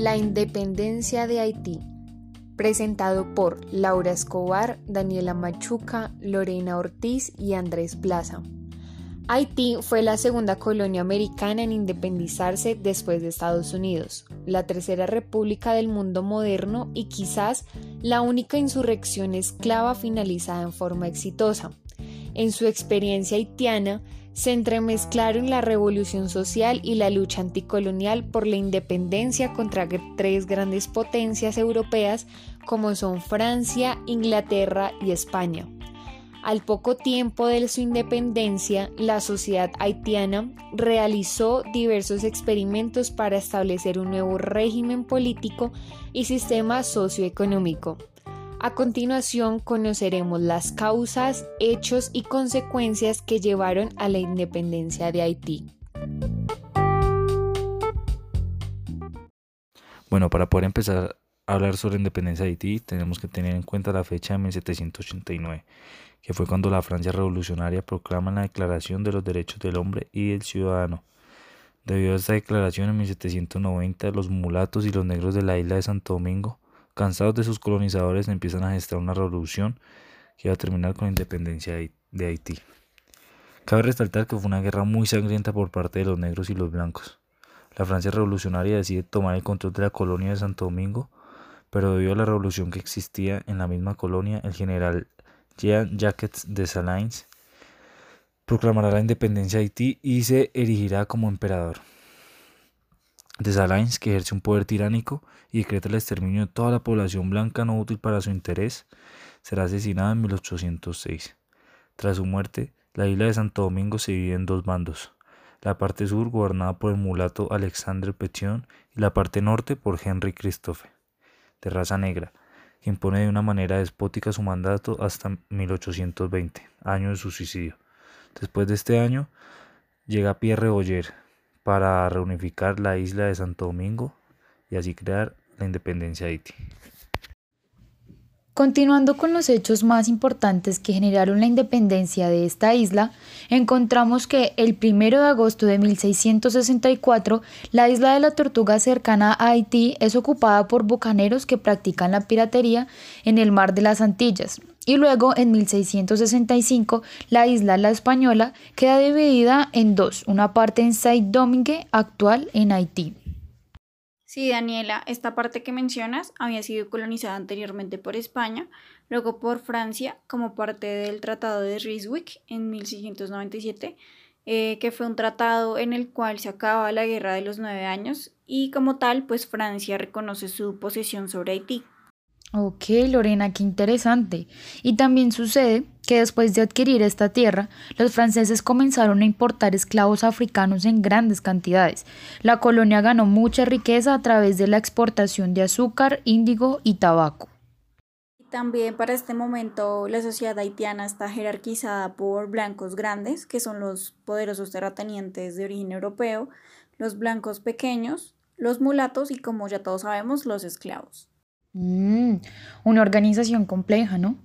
La independencia de Haití, presentado por Laura Escobar, Daniela Machuca, Lorena Ortiz y Andrés Plaza. Haití fue la segunda colonia americana en independizarse después de Estados Unidos, la tercera república del mundo moderno y quizás la única insurrección esclava finalizada en forma exitosa. En su experiencia haitiana, se entremezclaron la revolución social y la lucha anticolonial por la independencia contra tres grandes potencias europeas como son Francia, Inglaterra y España. Al poco tiempo de su independencia, la sociedad haitiana realizó diversos experimentos para establecer un nuevo régimen político y sistema socioeconómico. A continuación conoceremos las causas, hechos y consecuencias que llevaron a la independencia de Haití. Bueno, para poder empezar a hablar sobre la independencia de Haití, tenemos que tener en cuenta la fecha de 1789, que fue cuando la Francia revolucionaria proclama la Declaración de los Derechos del Hombre y del Ciudadano. Debido a esta declaración en 1790, los mulatos y los negros de la isla de Santo Domingo Cansados de sus colonizadores, empiezan a gestar una revolución que iba a terminar con la independencia de Haití. Cabe resaltar que fue una guerra muy sangrienta por parte de los negros y los blancos. La Francia revolucionaria decide tomar el control de la colonia de Santo Domingo, pero debido a la revolución que existía en la misma colonia, el general Jean Jacques de Salins proclamará la independencia de Haití y se erigirá como emperador de que ejerce un poder tiránico y decreta el exterminio de toda la población blanca no útil para su interés, será asesinada en 1806. Tras su muerte, la isla de Santo Domingo se divide en dos bandos, la parte sur gobernada por el mulato Alexandre Petion y la parte norte por Henry Christophe, de raza negra, que impone de una manera despótica su mandato hasta 1820, año de su suicidio. Después de este año, llega Pierre Boyer, para reunificar la isla de Santo Domingo y así crear la independencia de Haití. Continuando con los hechos más importantes que generaron la independencia de esta isla, encontramos que el 1 de agosto de 1664 la isla de la Tortuga cercana a Haití es ocupada por bucaneros que practican la piratería en el mar de las Antillas, y luego en 1665 la isla La Española queda dividida en dos, una parte en Saint-Domingue actual en Haití. Sí, Daniela, esta parte que mencionas había sido colonizada anteriormente por España, luego por Francia como parte del Tratado de Ryswick en 1697, eh, que fue un tratado en el cual se acaba la Guerra de los Nueve Años y como tal, pues Francia reconoce su posesión sobre Haití. Ok, Lorena, qué interesante. Y también sucede que después de adquirir esta tierra, los franceses comenzaron a importar esclavos africanos en grandes cantidades. La colonia ganó mucha riqueza a través de la exportación de azúcar, índigo y tabaco. También para este momento la sociedad haitiana está jerarquizada por blancos grandes, que son los poderosos terratenientes de origen europeo, los blancos pequeños, los mulatos y como ya todos sabemos, los esclavos. Mm, una organización compleja, ¿no?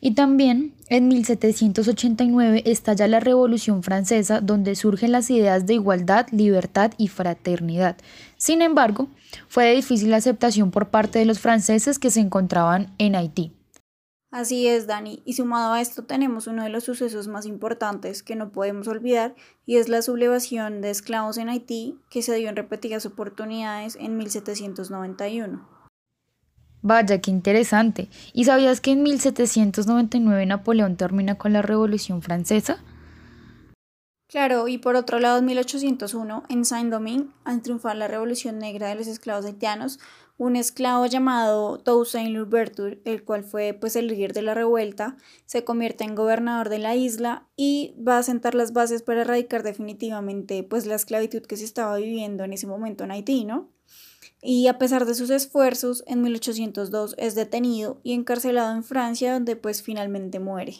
Y también en 1789 estalla la Revolución Francesa donde surgen las ideas de igualdad, libertad y fraternidad. Sin embargo, fue de difícil aceptación por parte de los franceses que se encontraban en Haití. Así es, Dani. Y sumado a esto tenemos uno de los sucesos más importantes que no podemos olvidar y es la sublevación de esclavos en Haití que se dio en repetidas oportunidades en 1791. Vaya, qué interesante. ¿Y sabías que en 1799 Napoleón termina con la Revolución Francesa? Claro, y por otro lado, en 1801, en Saint-Domingue, al triunfar la Revolución Negra de los esclavos haitianos, un esclavo llamado Toussaint Louverture, el cual fue pues el líder de la revuelta, se convierte en gobernador de la isla y va a sentar las bases para erradicar definitivamente pues la esclavitud que se estaba viviendo en ese momento en Haití, ¿no? Y a pesar de sus esfuerzos, en 1802 es detenido y encarcelado en Francia, donde pues finalmente muere.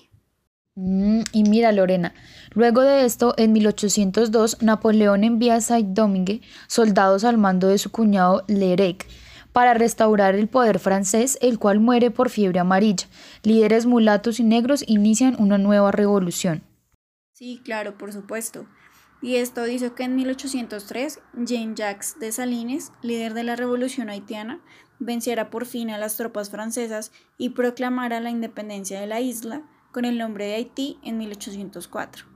Mm, y mira, Lorena, luego de esto, en 1802, Napoleón envía a Saint-Domingue soldados al mando de su cuñado Lerec para restaurar el poder francés, el cual muere por fiebre amarilla. Líderes mulatos y negros inician una nueva revolución. Sí, claro, por supuesto. Y esto hizo que en 1803 Jean Jacques Salines, líder de la revolución haitiana, venciera por fin a las tropas francesas y proclamara la independencia de la isla con el nombre de Haití en 1804.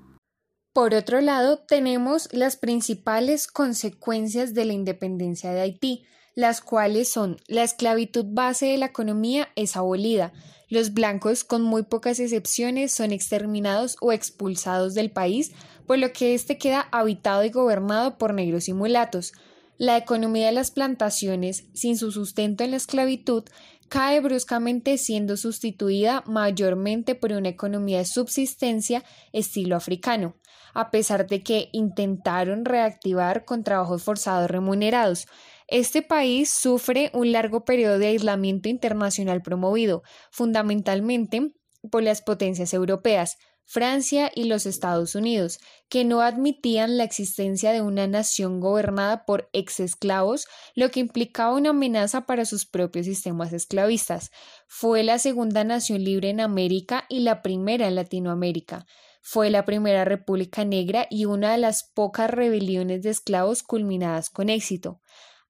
Por otro lado, tenemos las principales consecuencias de la independencia de Haití, las cuales son la esclavitud base de la economía es abolida, los blancos, con muy pocas excepciones, son exterminados o expulsados del país, por lo que éste queda habitado y gobernado por negros y mulatos. La economía de las plantaciones, sin su sustento en la esclavitud, cae bruscamente siendo sustituida mayormente por una economía de subsistencia estilo africano, a pesar de que intentaron reactivar con trabajos forzados remunerados. Este país sufre un largo periodo de aislamiento internacional promovido, fundamentalmente por las potencias europeas, Francia y los Estados Unidos, que no admitían la existencia de una nación gobernada por ex-esclavos, lo que implicaba una amenaza para sus propios sistemas esclavistas. Fue la segunda nación libre en América y la primera en Latinoamérica. Fue la primera república negra y una de las pocas rebeliones de esclavos culminadas con éxito.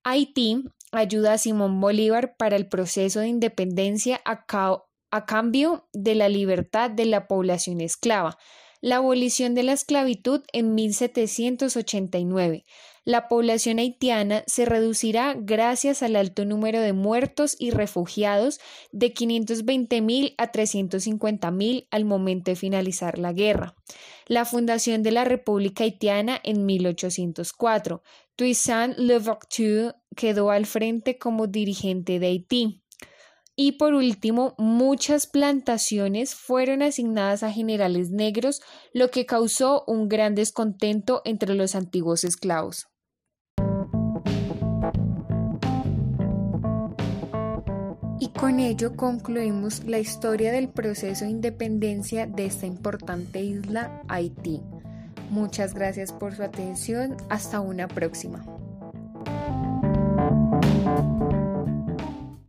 Haití ayuda a Simón Bolívar para el proceso de independencia a, cambio de la libertad de la población esclava, la abolición de la esclavitud en 1789. La población haitiana se reducirá gracias al alto número de muertos y refugiados de 520.000 a 350.000 al momento de finalizar la guerra. La fundación de la República Haitiana en 1804, Toussaint Louverture quedó al frente como dirigente de Haití. Y por último, muchas plantaciones fueron asignadas a generales negros, lo que causó un gran descontento entre los antiguos esclavos. Y con ello concluimos la historia del proceso de independencia de esta importante isla, Haití. Muchas gracias por su atención. Hasta una próxima.